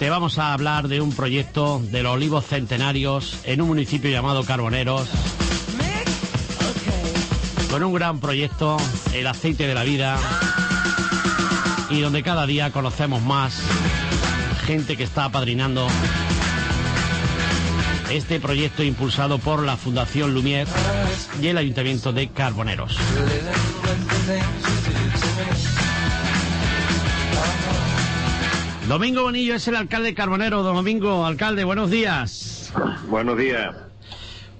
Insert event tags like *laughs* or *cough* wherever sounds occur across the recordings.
te vamos a hablar de un proyecto de los olivos centenarios en un municipio llamado Carboneros. Con un gran proyecto, el aceite de la vida, y donde cada día conocemos más gente que está apadrinando este proyecto impulsado por la Fundación Lumière y el Ayuntamiento de Carboneros. Domingo Bonillo es el alcalde de Carbonero. Don Domingo, alcalde, buenos días. Buenos días.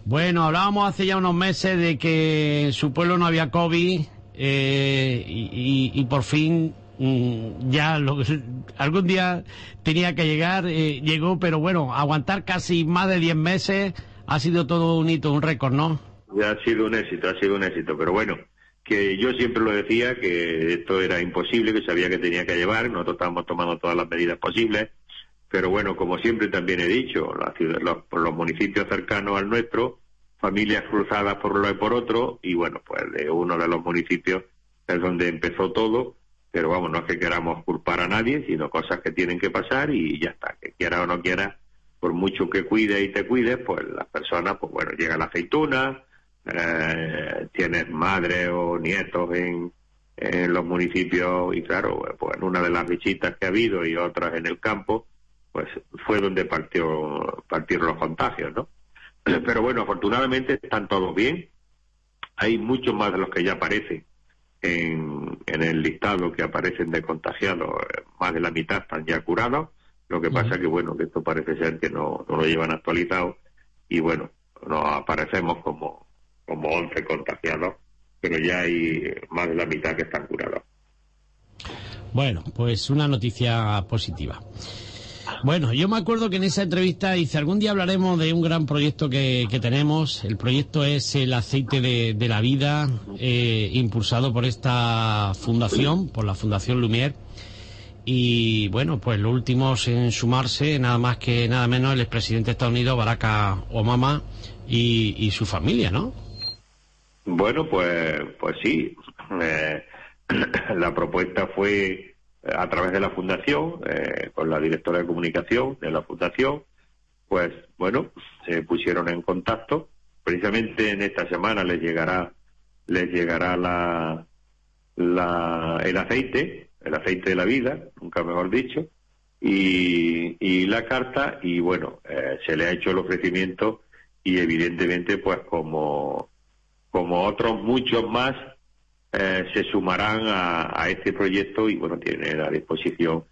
Bueno, hablábamos hace ya unos meses de que en su pueblo no había COVID eh, y, por fin mm, ya *laughs* algún día tenía que llegar, eh, llegó, pero bueno, aguantar casi más de 10 meses ha sido todo un hito, un récord, ¿no? Ya ha sido un éxito, ha sido un éxito, pero bueno, que yo siempre lo decía, que esto era imposible, que sabía que tenía que llevar, nosotros estábamos tomando todas las medidas posibles, pero bueno, como siempre también he dicho, los, los municipios cercanos al nuestro, familias cruzadas por uno y por otro, y bueno, pues de uno de los municipios es donde empezó todo, pero vamos, no es que queramos culpar a nadie, sino cosas que tienen que pasar y ya está, que quiera o no quiera, por mucho que cuide y te cuides, pues las personas, pues bueno, llega la aceituna, eh, tienes madre o nietos en, en los municipios y claro, pues en una de las visitas que ha habido y otras en el campo, pues fue donde partió, partieron los contagios, ¿no? *clears throat* Pero bueno, afortunadamente están todos bien. Hay muchos más de los que ya aparecen en, en el listado que aparecen de contagiados. Más de la mitad están ya curados. Lo que pasa que, bueno, que esto parece ser que no, no lo llevan actualizado y, bueno, nos aparecemos como, como 11 contagiados, pero ya hay más de la mitad que están curados. Bueno, pues una noticia positiva. Bueno, yo me acuerdo que en esa entrevista dice, algún día hablaremos de un gran proyecto que, tenemos. El proyecto es el aceite de, la vida, eh, impulsado por esta fundación, por la Fundación Lumière. Y bueno, pues los últimos en sumarse, nada más que nada menos, el expresidente de Estados Unidos, Barack Obama, y su familia, ¿no? Bueno, pues, pues sí. Eh, *clears throat* la propuesta fue eh, a través de la fundación, eh, con la directora de comunicación de la fundación, pues bueno, se pusieron en contacto. Precisamente en esta semana les llegará, les llegará la, la, el aceite, el aceite de la vida, nunca mejor dicho, y, y la carta, y bueno, se le ha hecho el ofrecimiento y evidentemente pues como como otros muchos más, eh, se sumarán a, este proyecto y bueno, tienen a disposición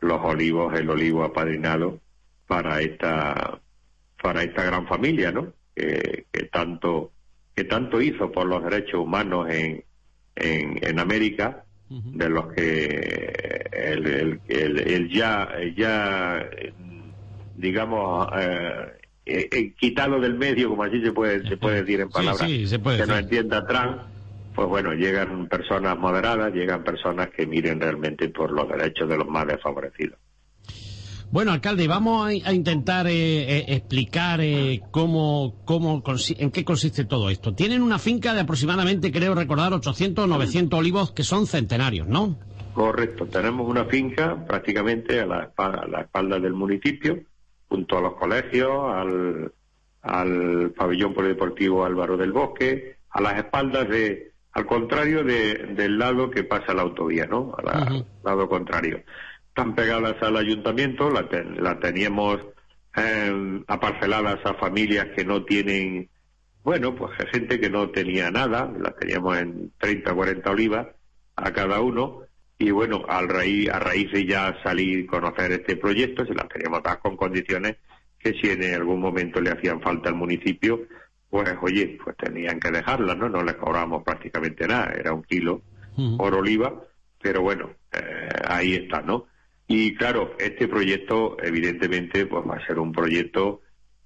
los olivos, el olivo apadrinado para esta, para esta gran familia, ¿no? Que, tanto, que tanto hizo por los derechos humanos en, en, América, de los que el, el, ya, ya, digamos, eh, eh, eh, quitarlo del medio, como así se puede, se puede decir en palabras que no entienda Trump, pues bueno, llegan personas moderadas, llegan personas que miren realmente por los derechos de los más desfavorecidos. Bueno, alcalde, vamos a, intentar eh, eh, explicar cómo, cómo, en qué consiste todo esto. Tienen una finca de aproximadamente, creo recordar, 800 o 900 olivos que son centenarios, ¿no? Correcto, tenemos una finca prácticamente a la, a la espalda del municipio, junto a los colegios, al, al pabellón polideportivo Álvaro del Bosque, a las espaldas de, al contrario de, del lado que pasa la autovía, ¿no? Al lado contrario. Están pegadas al ayuntamiento, la, la teníamos eh, aparceladas a familias que no tienen, bueno, pues gente que no tenía nada, las teníamos en 30 o 40 olivas a cada uno, y bueno, al raíz, a raíz de ya salir conocer este proyecto, se las teníamos dadas con condiciones que si en algún momento le hacían falta al municipio, pues oye, pues tenían que dejarlas, ¿no? No les cobramos prácticamente nada, era un kilo por oliva, pero bueno, eh, ahí está, ¿no? Y claro, este proyecto evidentemente pues va a ser un proyecto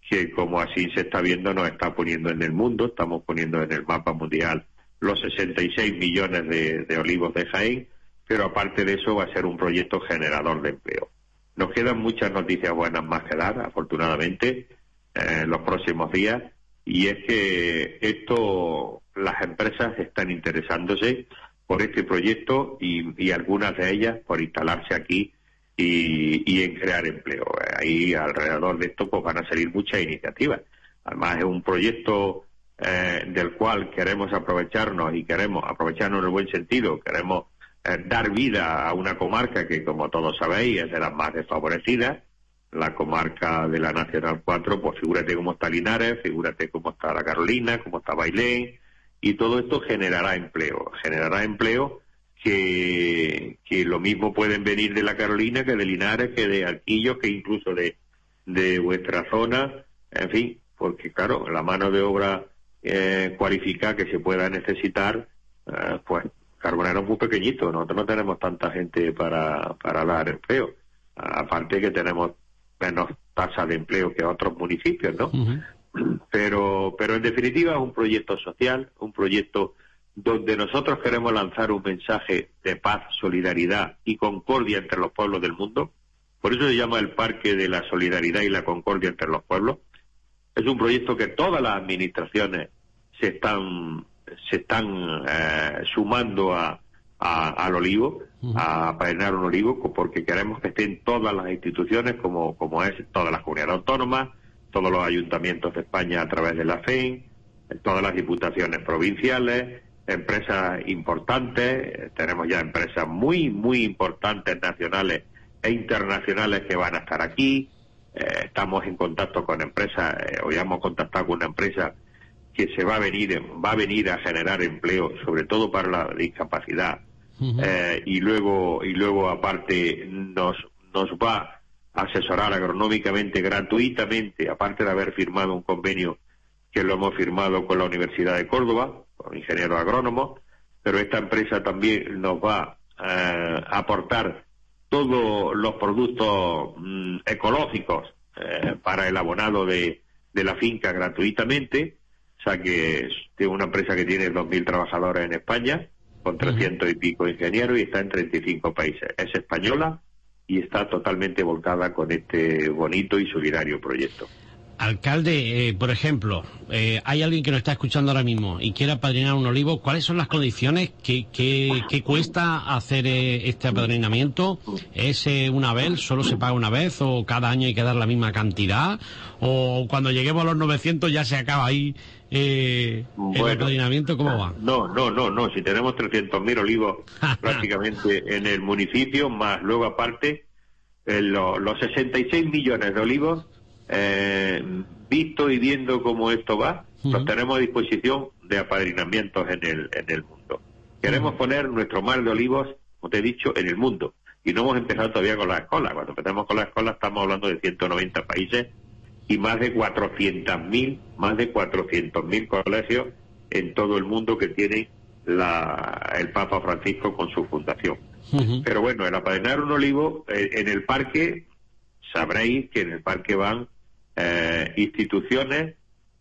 que como así se está viendo nos está poniendo en el mundo, estamos poniendo en el mapa mundial los 66 millones de, de olivos de Jaén, pero aparte de eso va a ser un proyecto generador de empleo. Nos quedan muchas noticias buenas más que dar, afortunadamente, en los próximos días, y es que esto, las empresas están interesándose por este proyecto y, algunas de ellas por instalarse aquí y, en crear empleo. Ahí alrededor de esto pues van a salir muchas iniciativas. Además es un proyecto eh, del cual queremos aprovecharnos y queremos aprovecharnos en el buen sentido, queremos eh, dar vida a una comarca que como todos sabéis es de las más desfavorecidas, la comarca de la Nacional 4, pues figúrate cómo está Linares, figúrate cómo está la Carolina, cómo está Bailén, y todo esto generará empleo, generará empleo que, que lo mismo pueden venir de la Carolina que de Linares, que de Arquillos, que incluso de, de vuestra zona, en fin, porque claro, la mano de obra eh, cualificada que se pueda necesitar, eh, pues Carbonero es muy pequeñito, nosotros no tenemos tanta gente para, para dar empleo, aparte que tenemos menos tasa de empleo que otros municipios, ¿no? Pero, pero en definitiva es un proyecto social, un proyecto donde nosotros queremos lanzar un mensaje de paz, solidaridad y concordia entre los pueblos del mundo. Por eso se llama el Parque de la Solidaridad y la Concordia entre los Pueblos. Es un proyecto que todas las administraciones se están se están eh, sumando a, al olivo, a painar un olivo, porque queremos que estén todas las instituciones, como, como es todas las comunidades autónomas, todos los ayuntamientos de España a través de la FEIN, todas las diputaciones provinciales, empresas importantes, tenemos ya empresas muy, muy importantes nacionales e internacionales que van a estar aquí, eh, estamos en contacto con empresas, eh, hoy hemos contactado con una empresa que se va a venir, va a venir a generar empleo, sobre todo para la discapacidad, eh, y luego, y luego aparte nos, nos va a asesorar agronómicamente gratuitamente, aparte de haber firmado un convenio que lo hemos firmado con la Universidad de Córdoba, con ingenieros agrónomos, pero esta empresa también nos va eh, a aportar todos los productos mm, ecológicos eh, para el abonado de, de, la finca gratuitamente. O sea que es una empresa que tiene 2.000 trabajadores en España, con 300 y pico ingenieros y está en 35 países. Es española y está totalmente volcada con este bonito y solidario proyecto. Alcalde, eh, por ejemplo, eh, hay alguien que nos está escuchando ahora mismo y quiere apadrinar un olivo. ¿Cuáles son las condiciones? ¿Qué, qué, cuesta hacer eh, este apadrinamiento? ¿Es una vez? ¿Solo se paga una vez? ¿O cada año hay que dar la misma cantidad? ¿O cuando lleguemos a los 900 ya se acaba ahí el apadrinamiento? ¿Cómo va? No, no, no, no. Si tenemos 300.000 olivos *laughs* prácticamente en el municipio, más luego aparte los, los 66 millones de olivos eh, visto y viendo cómo esto va, nos tenemos a disposición de apadrinamientos en el, en el mundo. Queremos poner nuestro mar de olivos, como te he dicho, en el mundo. Y no hemos empezado todavía con la escuela. Cuando empezamos con la escuela estamos hablando de 190 países y más de 400.000, más de 400.000 colegios en todo el mundo que tiene la, el Papa Francisco con su fundación. Pero bueno, el apadrinar un olivo eh, en el parque, sabréis que en el parque van eh, instituciones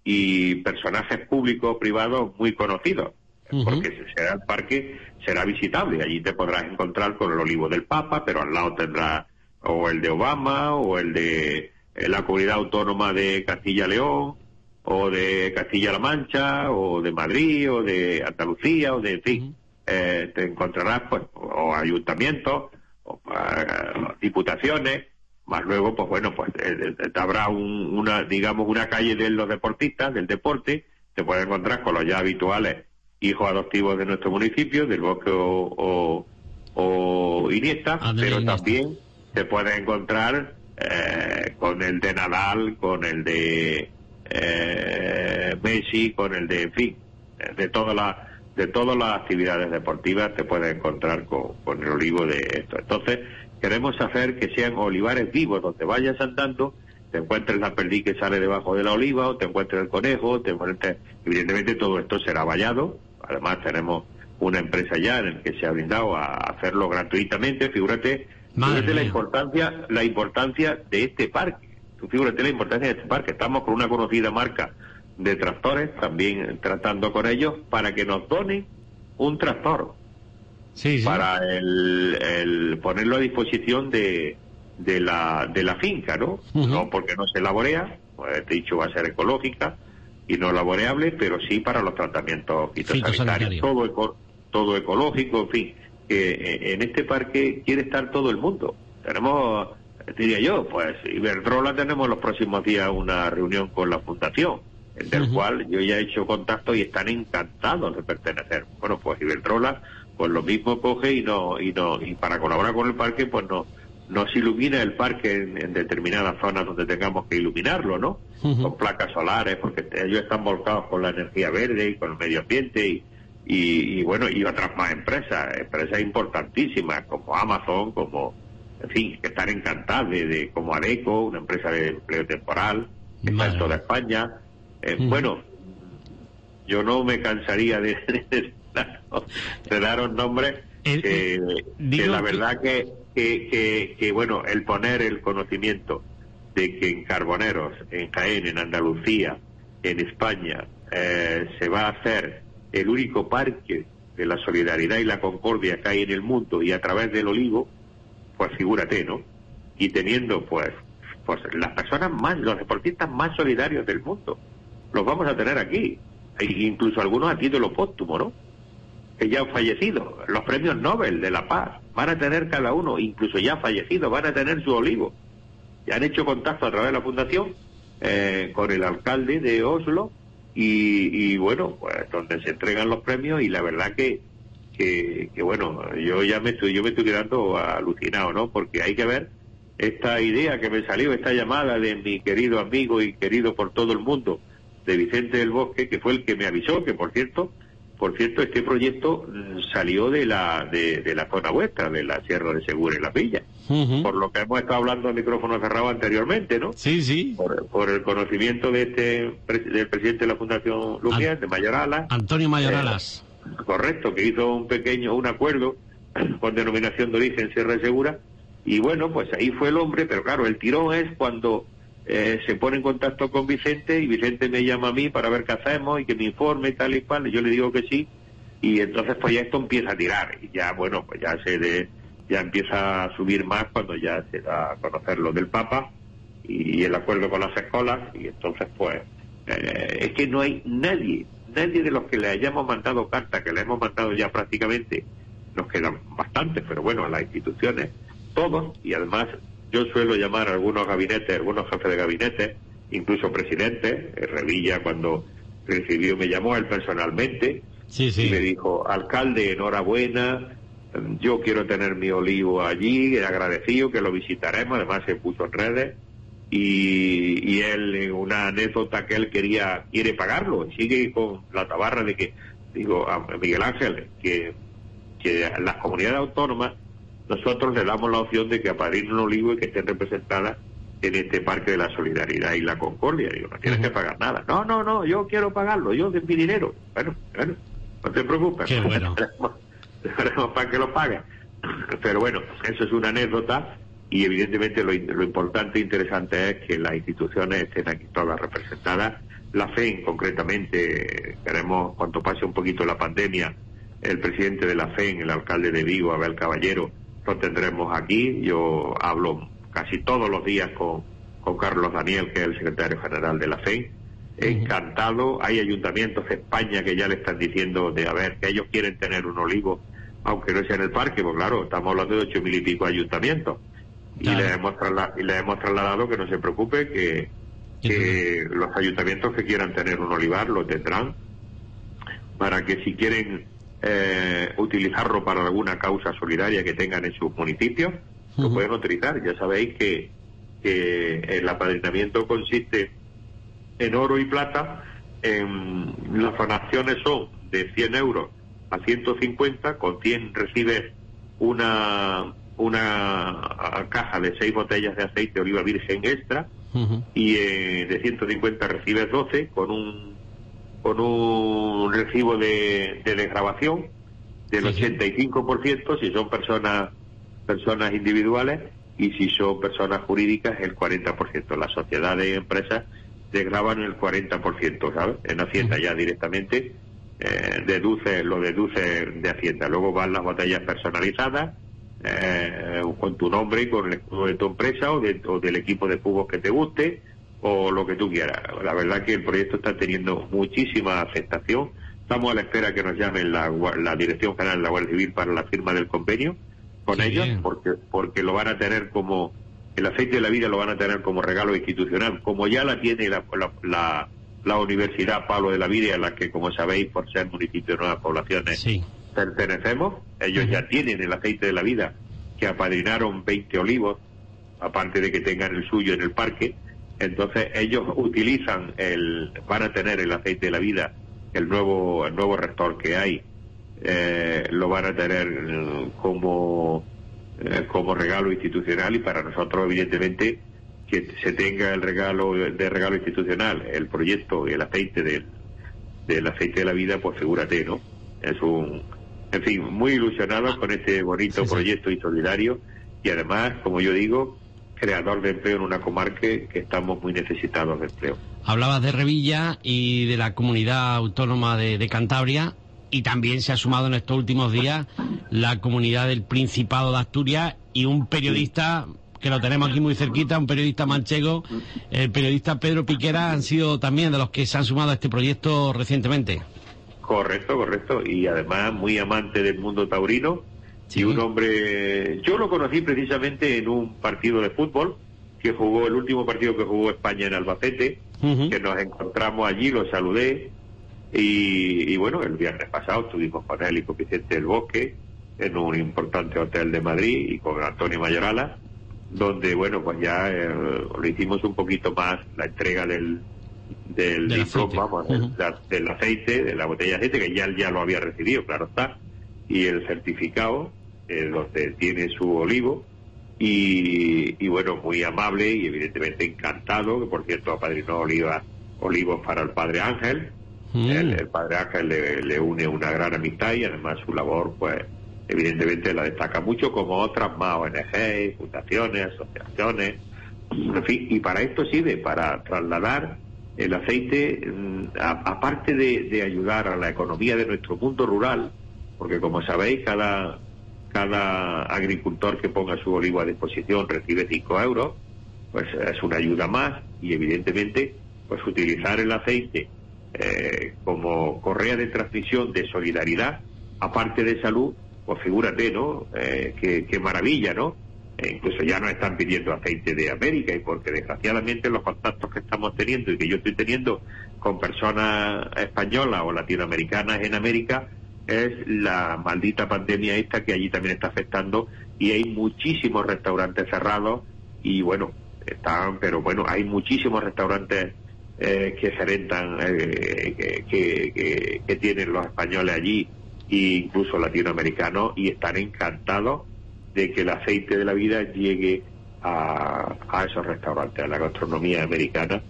y personajes públicos privados muy conocidos, porque será el parque será visitable, allí te podrás encontrar con el olivo del Papa, pero al lado tendrá o el de Obama o el de eh, la comunidad autónoma de Castilla-León o de Castilla-La Mancha o de Madrid o de Andalucía o de, en fin, eh, te encontrarás pues o ayuntamientos o diputaciones más luego, pues bueno, pues eh, eh, habrá una, digamos, una calle de los deportistas, del deporte, te puedes encontrar con los ya habituales hijos adoptivos de nuestro municipio, del Bosque o, o, Iniesta, pero también te puedes encontrar eh, con el de Nadal, con el de Messi, con el de, en fin, de todas las de todas las actividades deportivas te puedes encontrar con, con el olivo de esto. Entonces, queremos hacer que sean olivares vivos, donde vayas andando, te encuentres la perdiz que sale debajo de la oliva, o te encuentres el conejo, te encuentres... Evidentemente todo esto será vallado, además tenemos una empresa ya en la que se ha brindado a hacerlo gratuitamente, figúrate, fíjate la importancia, la importancia de este parque, fíjate la importancia de este parque, estamos con una conocida marca de tractores, también tratando con ellos, para que nos donen un tractor, para el, ponerlo a disposición de, de, la, de la finca, ¿no? No porque no se laborea, pues dicho va a ser ecológica y no laboreable, pero sí para los tratamientos fitosanitarios. Todo, todo ecológico, en fin. Que eh, en este parque quiere estar todo el mundo. tenemos, diría yo, pues Iberdrola tenemos los próximos días una reunión con la Fundación, del cual yo ya he hecho contacto y están encantados de pertenecer. Bueno, pues Iberdrola, pues lo mismo coge y no, y no, y para colaborar con el parque, pues no, nos ilumina el parque en, determinadas zonas donde tengamos que iluminarlo, ¿no? Con placas solares, porque ellos están volcados con la energía verde y con el medio ambiente y, y, bueno, y otras más empresas, empresas importantísimas como Amazon, como, en fin, que están encantadas de, como Areco, una empresa de empleo temporal, que está en toda España. Eh, bueno, yo no me cansaría de, de, daros nombres que, la verdad que, que, que, bueno, el poner el conocimiento de que en Carboneros, en Jaén, en Andalucía, en España, eh, se va a hacer el único parque de la solidaridad y la concordia que hay en el mundo y a través del olivo, pues figúrate, ¿no? Y teniendo, pues, pues las personas más, los deportistas más solidarios del mundo, los vamos a tener aquí, e incluso algunos a título póstumo, ¿no? Que ya han fallecido, los premios Nobel de la Paz, van a tener cada uno, incluso ya fallecidos, van a tener su olivo. Ya han hecho contacto a través de la fundación eh, con el alcalde de Oslo y, bueno, pues donde se entregan los premios y la verdad que, que, bueno, yo ya me estoy, yo me estoy quedando alucinado, ¿no? Porque hay que ver esta idea que me salió, esta llamada de mi querido amigo y querido por todo el mundo, de Vicente del Bosque, que fue el que me avisó, que por cierto, por cierto, este proyecto salió de la, de, de la zona vuestra, de la Sierra de Segura y la Villa, por lo que hemos estado hablando al micrófono cerrado anteriormente, ¿no? Sí, sí. Por, el conocimiento de este del presidente de la Fundación Lumière, de Mayoralas. Antonio Mayoralas. Eh, correcto, que hizo un pequeño, un acuerdo *clears throat* con denominación de origen Sierra de Segura, y bueno, pues ahí fue el hombre, pero claro, el tirón es cuando eh, se pone en contacto con Vicente y Vicente me llama a mí para ver qué hacemos y que me informe tal y cual, y yo le digo que sí, y entonces pues ya esto empieza a tirar, y ya bueno, pues ya se ya empieza a subir más cuando ya se da a conocer lo del Papa y, el acuerdo con las escuelas, y entonces pues eh, es que no hay nadie, nadie de los que le hayamos mandado carta, que le hemos mandado ya prácticamente, nos quedan bastantes, pero bueno, a las instituciones, todos, y además yo suelo llamar a algunos gabinetes, algunos jefes de gabinete, incluso presidentes. Eh, Revilla, cuando recibió, me llamó él personalmente y me dijo: Alcalde, enhorabuena, yo quiero tener mi olivo allí, agradecido que lo visitaremos. Además, se puso en redes. Y, y él, una anécdota que él quería, quiere pagarlo. Sigue con la tabarra de que, digo, a Miguel Ángel, que, que las comunidades autónomas nosotros le damos la opción de que apadrinen un olivo y que estén representadas en este Parque de la Solidaridad y la Concordia. Digo, no tienes que pagar nada. No, no, no, yo quiero pagarlo, yo de mi dinero. Bueno, bueno, no te preocupes. Qué bueno. *laughs* para que lo pague. *laughs* Pero bueno, eso es una anécdota y evidentemente lo, lo importante e interesante es que las instituciones estén aquí todas representadas. La FEN, concretamente, queremos, cuanto pase un poquito la pandemia, el presidente de la FEN, el alcalde de Vigo, Abel Caballero, lo tendremos aquí. Yo hablo casi todos los días con, con Carlos Daniel, que es el secretario general de la FEN. Encantado. Hay ayuntamientos de España que ya le están diciendo de, a ver, que ellos quieren tener un olivo, aunque no sea en el parque, pues claro, estamos hablando de ocho mil y pico ayuntamientos. Y, le hemos y le hemos trasladado que no se preocupe, que, que los ayuntamientos que quieran tener un olivar lo tendrán, para que si quieren eh, utilizarlo para alguna causa solidaria que tengan en sus municipios, lo pueden utilizar. Ya sabéis que, el apadrinamiento consiste en oro y plata. En, las donaciones son de 100 euros a 150, con 100 recibes una, una caja de 6 botellas de aceite de oliva virgen extra y eh, de 150 recibes 12 con un con un recibo de, de desgrabación del 85% si son personas personas individuales y si son personas jurídicas el 40%. Las sociedades y empresas desgraban el 40%, ¿sabes? En Hacienda ya directamente eh, deduce, lo deduce de Hacienda. Luego van las botellas personalizadas eh, con tu nombre y con el escudo de tu empresa o, o del equipo de fútbol que te guste o lo que tú quieras. La verdad que el proyecto está teniendo muchísima aceptación. Estamos a la espera que nos llamen la, la Dirección General de la Guardia Civil para la firma del convenio, con ellos porque porque lo van a tener como el aceite de la vida lo van a tener como regalo institucional, como ya la tiene la, la, la, Universidad Pablo de la Vida, a la que, como sabéis, por ser municipio de nuevas poblaciones, pertenecemos. Ellos ya tienen el aceite de la vida, que apadrinaron 20 olivos, aparte de que tengan el suyo en el parque. Entonces ellos utilizan el, van a tener el aceite de la vida, el nuevo, el nuevo rector que hay, eh, lo van a tener eh, como eh, como regalo institucional y para nosotros evidentemente que se tenga el regalo de regalo institucional el proyecto y el aceite del, del aceite de la vida pues figúrate no es un en fin muy ilusionado con este bonito proyecto y solidario y además como yo digo creador de empleo en una comarca que estamos muy necesitados de empleo hablabas de Revilla y de la comunidad autónoma de Cantabria y también se ha sumado en estos últimos días la comunidad del Principado de Asturias y un periodista que lo tenemos aquí muy cerquita, un periodista manchego, el periodista Pedro Piquera, han sido también de los que se han sumado a este proyecto recientemente. Correcto, correcto, y además muy amante del mundo taurino y un hombre, yo lo conocí precisamente en un partido de fútbol que jugó, el último partido que jugó España en Albacete, que nos encontramos allí, lo saludé, y, bueno, el viernes pasado estuvimos con él y con Vicente del Bosque en un importante hotel de Madrid y con Antonio Mayorala, donde, bueno, pues ya eh, le hicimos un poquito más la entrega del, del, vamos, del, aceite, de la botella de aceite, que ya, ya lo había recibido, claro está, y el certificado, eh, donde tiene su olivo, y, y, bueno, muy amable y evidentemente encantado, que por cierto apadrinó oliva, olivos para el Padre Ángel, Mm. El, padre Ángel le, une una gran amistad y además su labor, pues, evidentemente la destaca mucho como otras más ONG, fundaciones, asociaciones, en fin, y para esto sirve, para trasladar el aceite, mm, aparte de, ayudar a la economía de nuestro mundo rural, porque como sabéis, cada, agricultor que ponga su olivo a disposición recibe 5 euros, pues es una ayuda más y evidentemente pues utilizar el aceite eh, como correa de transmisión de solidaridad, aparte de salud, pues figúrate, ¿no? Eh, qué, maravilla, ¿no? E incluso ya nos están pidiendo aceite de América y porque desgraciadamente los contactos que estamos teniendo y que yo estoy teniendo con personas españolas o latinoamericanas en América es la maldita pandemia esta que allí también está afectando y hay muchísimos restaurantes cerrados y bueno, están, pero bueno, hay muchísimos restaurantes eh, que se rentan, eh, que, que, tienen los españoles allí e incluso latinoamericanos y están encantados de que el aceite de la vida llegue a, a esos restaurantes, a la gastronomía americana.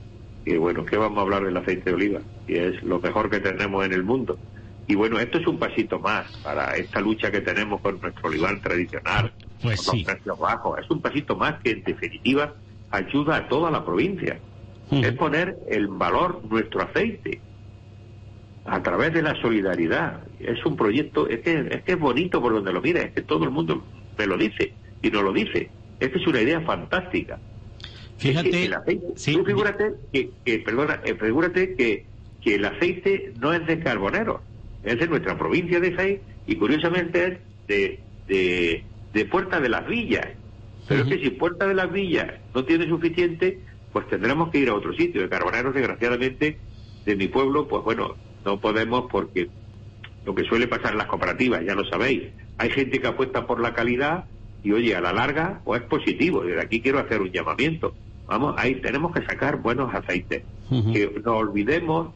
Y bueno, ¿qué vamos a hablar del aceite de oliva? Y es lo mejor que tenemos en el mundo. Y bueno, esto es un pasito más para esta lucha que tenemos con nuestro olivar tradicional, pues con los precios bajos. Es un pasito más que en definitiva ayuda a toda la provincia es poner en valor nuestro aceite a través de la solidaridad. Es un proyecto, es que es, que es bonito por donde lo mira, es que todo el mundo me lo dice y no lo dice. Es que es una idea fantástica. Fíjate, tú figúrate que, que perdona, eh, figúrate que, que el aceite no es de Carbonero, es de nuestra provincia de Jaén y curiosamente es de, de, de Puerta de las Villas. Pero es que si Puerta de las Villas no tiene suficiente, pues tendremos que ir a otro sitio. De Carboneros, desgraciadamente, de mi pueblo, pues bueno, no podemos porque lo que suele pasar en las cooperativas, ya lo sabéis, hay gente que apuesta por la calidad y oye, a la larga, pues es positivo. Desde aquí quiero hacer un llamamiento. Vamos, ahí tenemos que sacar buenos aceites. Que no olvidemos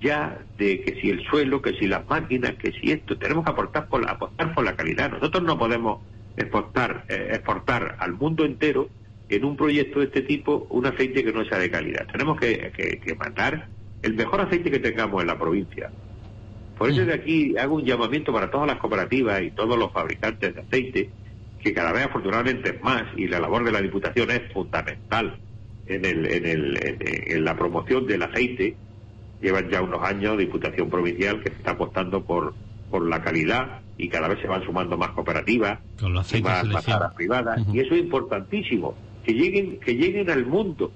ya de que si el suelo, que si las máquinas, que si esto, tenemos que aportar por apostar por la calidad. Nosotros no podemos exportar, eh, exportar al mundo entero en un proyecto de este tipo un aceite que no sea de calidad. Tenemos que, que, mandar el mejor aceite que tengamos en la provincia. Por eso mm. de aquí hago un llamamiento para todas las cooperativas y todos los fabricantes de aceite, que cada vez afortunadamente es más, y la labor de la Diputación es fundamental en, el, en, el, en, la promoción del aceite. Llevan ya unos años Diputación Provincial que se está apostando por, por la calidad y cada vez se van sumando más cooperativas y más, más privadas. Y eso es importantísimo que lleguen, que lleguen al mundo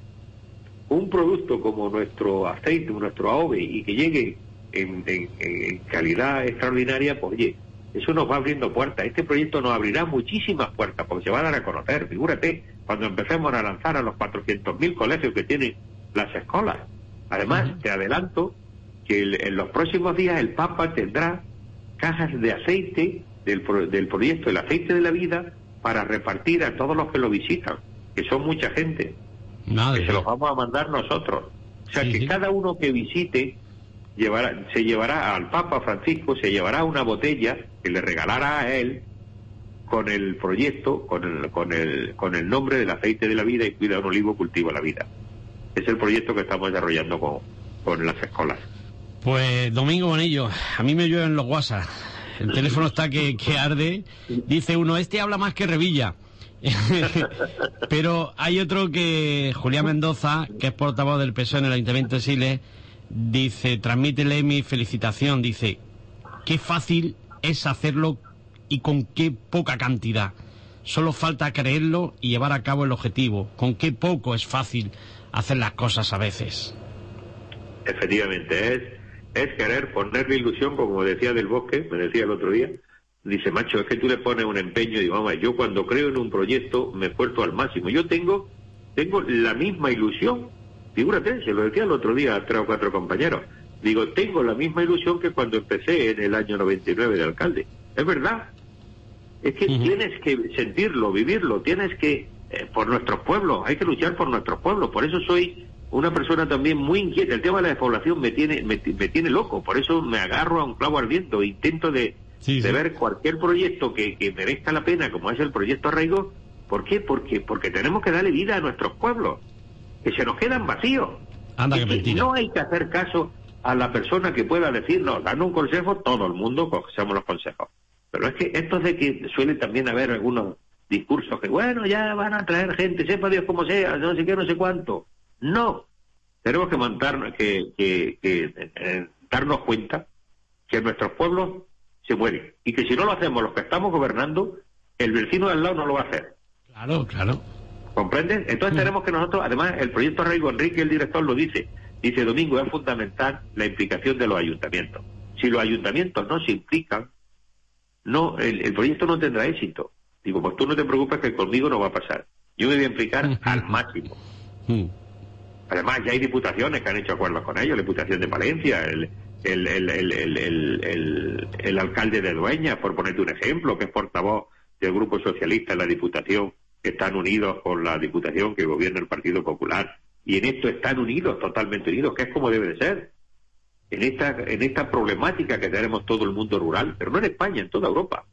un producto como nuestro aceite, nuestro AOVE, y que llegue en, calidad extraordinaria, pues oye, eso nos va abriendo puertas. Este proyecto nos abrirá muchísimas puertas porque se va a dar a conocer. Figúrate, cuando empecemos a lanzar a los 400.000 colegios que tienen las escuelas. Además, te adelanto que en los próximos días el Papa tendrá cajas de aceite del, del proyecto El aceite de la vida para repartir a todos los que lo visitan, que son mucha gente, que se los vamos a mandar nosotros. O sea, que cada uno que visite llevará, se llevará al Papa Francisco, se llevará una botella que le regalará a él con el proyecto, con el, con el, con el nombre del aceite de la vida y cuida un olivo, cultiva la vida. Es el proyecto que estamos desarrollando con, las escuelas. Pues Domingo Bonillo, a mí me llueven los WhatsApp. El teléfono está que, que arde. Dice uno, este habla más que Revilla. *laughs* Pero hay otro que, Julián Mendoza, que es portavoz del PSOE en el Ayuntamiento de Siles, dice, transmítele mi felicitación, dice, qué fácil es hacerlo y con qué poca cantidad. Solo falta creerlo y llevar a cabo el objetivo. Con qué poco es fácil hacer las cosas a veces. Efectivamente, es es querer ponerle ilusión, como decía del bosque, me decía el otro día, dice, macho, es que tú le pones un empeño y digo, mamá, yo cuando creo en un proyecto me esfuerzo al máximo. Yo tengo, tengo la misma ilusión, figúrate, se lo decía el otro día a tres o cuatro compañeros, digo, tengo la misma ilusión que cuando empecé en el año 99 de alcalde. Es verdad, es que tienes que sentirlo, vivirlo, tienes que, eh, por nuestros pueblos, hay que luchar por nuestros pueblos, por eso soy una persona también muy inquieta. El tema de la despoblación me tiene, me, tiene loco, por eso me agarro a un clavo ardiendo, intento de, de ver cualquier proyecto que, que, merezca la pena, como es el proyecto Arraigo. ¿Por qué? Porque, porque tenemos que darle vida a nuestros pueblos, que se nos quedan vacíos. Anda, que no hay que hacer caso a la persona que pueda decirnos, dando un consejo, todo el mundo cogemos los consejos. Pero es que esto de que suele también haber algunos discursos que, bueno, ya van a traer gente, sepa Dios cómo sea, no sé qué, no sé cuánto. No, tenemos que, montar, que, que, eh, darnos cuenta que nuestros pueblos se mueren y que si no lo hacemos los que estamos gobernando, el vecino del lado no lo va a hacer. Claro, claro. ¿Comprenden? Entonces mm. tenemos que nosotros, además, el proyecto Arraigo Enrique, el director, lo dice. Dice, Domingo, es fundamental la implicación de los ayuntamientos. Si los ayuntamientos no se implican, no el, proyecto no tendrá éxito. Digo, pues tú no te preocupes que conmigo no va a pasar. Yo me voy a implicar al máximo. Además, ya hay diputaciones que han hecho acuerdos con ellos, la Diputación de Valencia, el, el, el, el, alcalde de Dueña, por ponerte un ejemplo, que es portavoz del Grupo Socialista en la Diputación, que están unidos con la Diputación que gobierna el Partido Popular. Y en esto están unidos, totalmente unidos, que es como debe de ser. En esta, en esta problemática que tenemos todo el mundo rural, pero no en España, en toda Europa.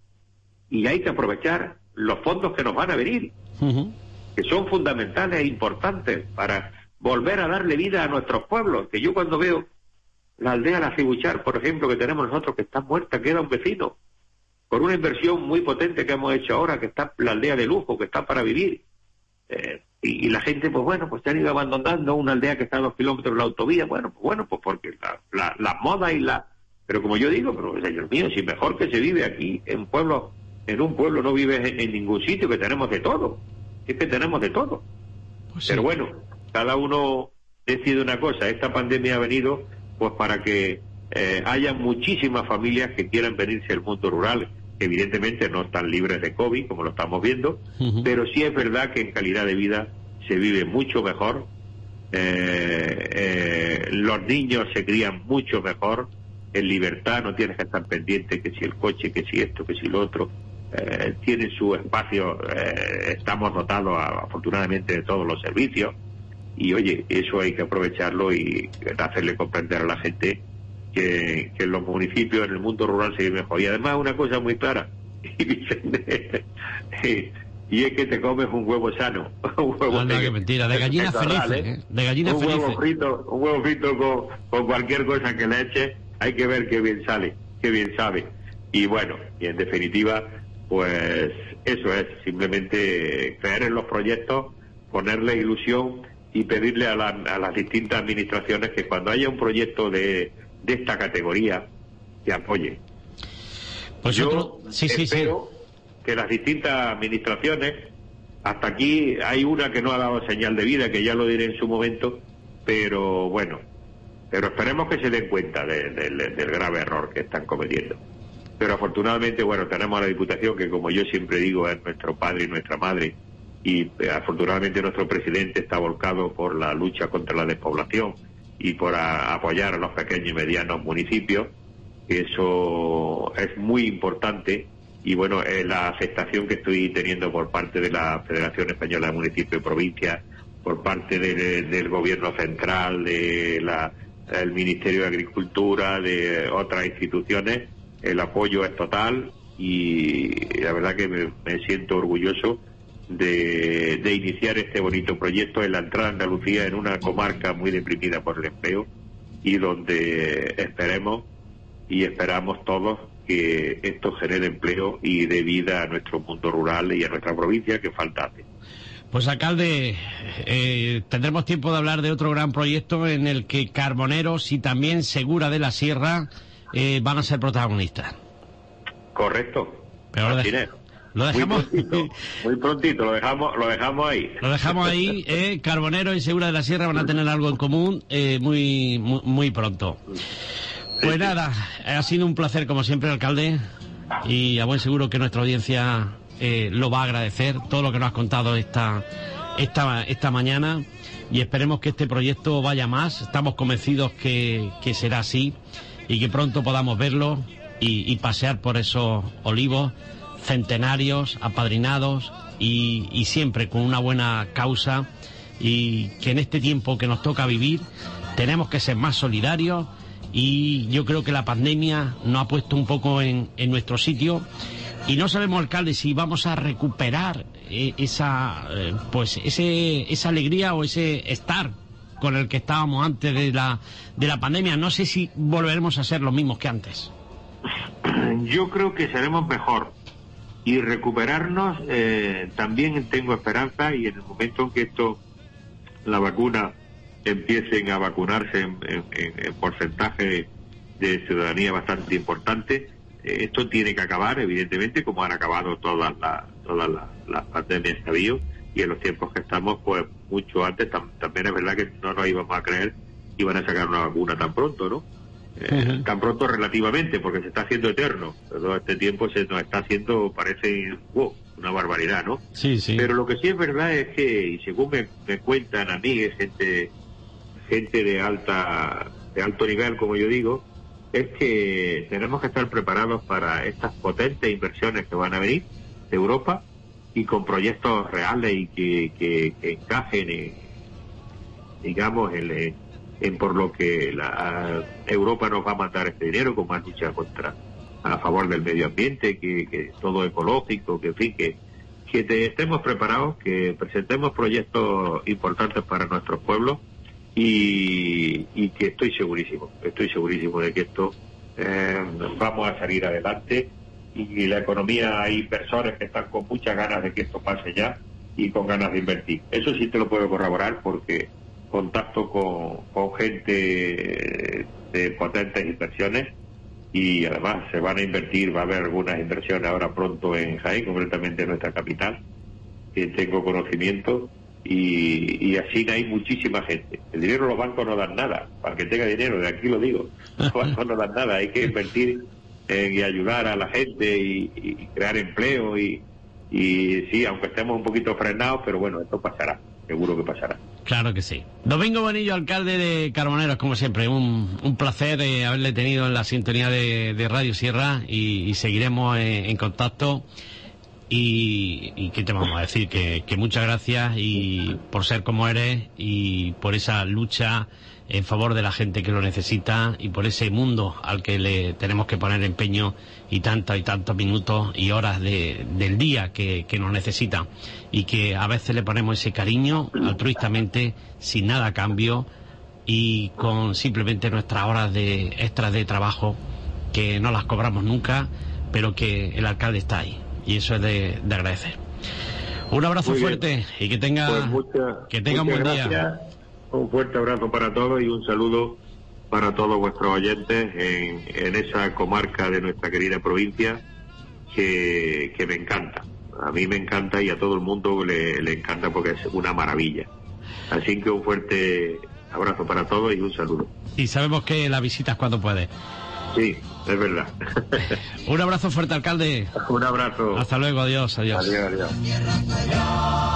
Y hay que aprovechar los fondos que nos van a venir, que son fundamentales e importantes para volver a darle vida a nuestros pueblos, que yo cuando veo la aldea La Cibuchar, por ejemplo, que tenemos nosotros, que está muerta, queda un vecino, con una inversión muy potente que hemos hecho ahora, que está la aldea de lujo, que está para vivir. Eh, y, la gente, pues bueno, pues se han ido abandonando una aldea que está a dos kilómetros de la autovía, bueno, pues bueno, pues porque la, la, moda y la... Pero como yo digo, pero señor mío, si mejor que se vive aquí, en pueblo, en un pueblo no vives en, ningún sitio, que tenemos de todo, es que tenemos de todo. Pues pero bueno, cada uno decide una cosa. Esta pandemia ha venido pues para que eh, haya muchísimas familias que quieran venirse al mundo rural, que evidentemente no están libres de COVID, como lo estamos viendo, pero sí es verdad que en calidad de vida se vive mucho mejor, eh, eh, los niños se crían mucho mejor, en libertad, no tienes que estar pendiente que si el coche, que si esto, que si lo otro, eh, tienen su espacio, estamos dotados afortunadamente de todos los servicios, y oye, eso hay que aprovecharlo y hacerle comprender a la gente que, en los municipios, en el mundo rural se vive mejor. Y además una cosa muy clara, *laughs* y es que te comes un huevo sano. *laughs* Un huevo que mentira, de gallina feliz, ¿eh? ¿eh? de gallina un Huevo frito, un huevo frito con, con cualquier cosa que le eche, hay que ver qué bien sale, qué bien sabe. Y bueno, y en definitiva, pues eso es, simplemente creer en los proyectos, ponerle ilusión y pedirle a, las distintas administraciones que cuando haya un proyecto de, de esta categoría, que apoye. Pues yo sí, espero que las distintas administraciones, hasta aquí hay una que no ha dado señal de vida, que ya lo diré en su momento, pero bueno, pero esperemos que se den cuenta del grave error que están cometiendo. Pero afortunadamente, bueno, tenemos a la Diputación que, como yo siempre digo, es nuestro padre y nuestra madre, y eh, afortunadamente nuestro presidente está volcado por la lucha contra la despoblación y por apoyar a los pequeños y medianos municipios. Eso es muy importante y bueno, la aceptación que estoy teniendo por parte de la Federación Española de Municipios y Provincias, por parte del Gobierno Central, de la, del Ministerio de Agricultura, de otras instituciones, el apoyo es total y la verdad que me, siento orgulloso de, iniciar este bonito proyecto en la entrada de Andalucía en una comarca muy deprimida por el empleo y donde esperemos y esperamos todos que esto genere empleo y dé vida a nuestro mundo rural y a nuestra provincia que falta hace. Pues alcalde, eh, tendremos tiempo de hablar de otro gran proyecto en el que Carboneros y también Segura de la Sierra eh, van a ser protagonistas. Correcto. Pero lo, dejamos muy prontito, lo dejamos, lo dejamos ahí. Lo dejamos ahí. Eh, Carbonero y Segura de la Sierra van a tener algo en común eh, muy, muy, pronto. Pues nada, ha sido un placer como siempre, alcalde, y a buen seguro que nuestra audiencia eh, lo va a agradecer todo lo que nos has contado esta esta esta mañana y esperemos que este proyecto vaya más. Estamos convencidos que, que será así y que pronto podamos verlo y, pasear por esos olivos centenarios, apadrinados y, siempre con una buena causa. Y que en este tiempo que nos toca vivir tenemos que ser más solidarios y yo creo que la pandemia nos ha puesto un poco en, en nuestro sitio. Y no sabemos, alcalde, si vamos a recuperar eh, esa, eh, pues ese, esa alegría o ese estar con el que estábamos antes de la, de la pandemia. No sé si volveremos a ser los mismos que antes. Yo creo que seremos mejor y recuperarnos eh, también tengo esperanza y en el momento en que esto la vacuna empiecen a vacunarse en, porcentaje de ciudadanía bastante importante eh, esto tiene que acabar evidentemente como han acabado todas las todas las, pandemias que ha y en los tiempos que estamos, pues mucho antes también es verdad que no nos íbamos a creer que iban a sacar una vacuna tan pronto, ¿no? Eh, tan pronto relativamente, porque se está haciendo eterno. Todo este tiempo se nos está haciendo, parece, wow, una barbaridad, ¿no? Sí, sí. Pero lo que sí es verdad es que, y según me, me cuentan a mí, gente, gente de alta, de alto nivel, como yo digo, es que tenemos que estar preparados para estas potentes inversiones que van a venir de Europa y con proyectos reales y que, encajen, digamos, en, por lo que la Europa nos va a mandar este dinero, con más lucha contra a favor del medio ambiente, que, todo ecológico, que en fin, que, que estemos preparados, que presentemos proyectos importantes para nuestros pueblos y, que estoy segurísimo, estoy segurísimo de que esto eh, vamos a salir adelante y la economía hay inversores que están con muchas ganas de que esto pase ya y con ganas de invertir. Eso sí te lo puedo corroborar porque contacto con, gente de potentes inversiones y además se van a invertir, va a haber algunas inversiones ahora pronto en Jaén, concretamente en nuestra capital, que tengo conocimiento y, y, así hay muchísima gente. El dinero los bancos no dan nada, para que tenga dinero, de aquí lo digo, los bancos no dan nada, hay que invertir y ayudar a la gente y, crear empleo y, y sí, aunque estemos un poquito frenados, pero bueno, esto pasará, seguro que pasará. Claro que sí. Domingo Bonillo, alcalde de Carboneros, como siempre, un, un placer eh, haberle tenido en la sintonía de, Radio Sierra y, seguiremos eh, en contacto. Y, qué te vamos a decir, que, que muchas gracias y por ser como eres y por esa lucha en favor de la gente que lo necesita y por ese mundo al que le tenemos que poner empeño y tantos y tantos minutos y horas del día que, nos necesita. Y que a veces le ponemos ese cariño altruistamente sin nada a cambio y con simplemente nuestras horas de extras de trabajo que no las cobramos nunca pero que el alcalde está ahí y eso es de, agradecer un abrazo fuerte y que tenga pues que tenga un buen día un fuerte abrazo para todos y un saludo para todos vuestros oyentes en, esa comarca de nuestra querida provincia que, me encanta. A mí me encanta y a todo el mundo le, le encanta porque es una maravilla. Así que un fuerte abrazo para todos y un saludo. Y sabemos que la visitas cuando puede. Sí, es verdad. Un abrazo fuerte, alcalde. Un abrazo. Hasta luego, adiós, adiós. Adiós, adiós.